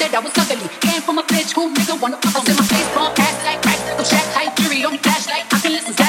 said I was ugly. Came from a bitch who nigga wanna fuck. I said my face bump, ass like crack, go Shaq, hype, fury on flashlight. I can listen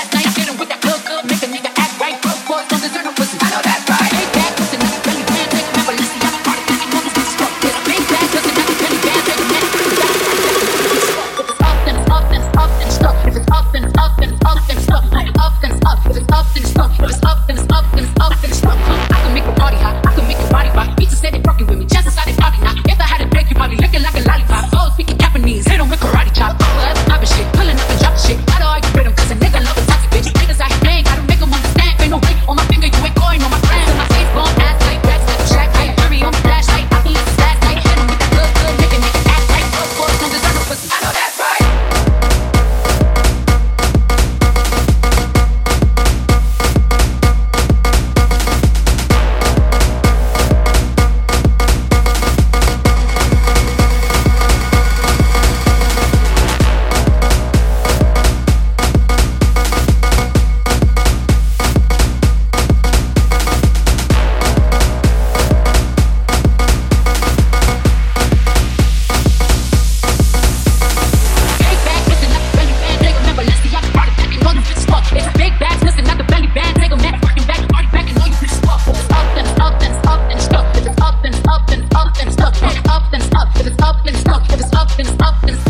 and up and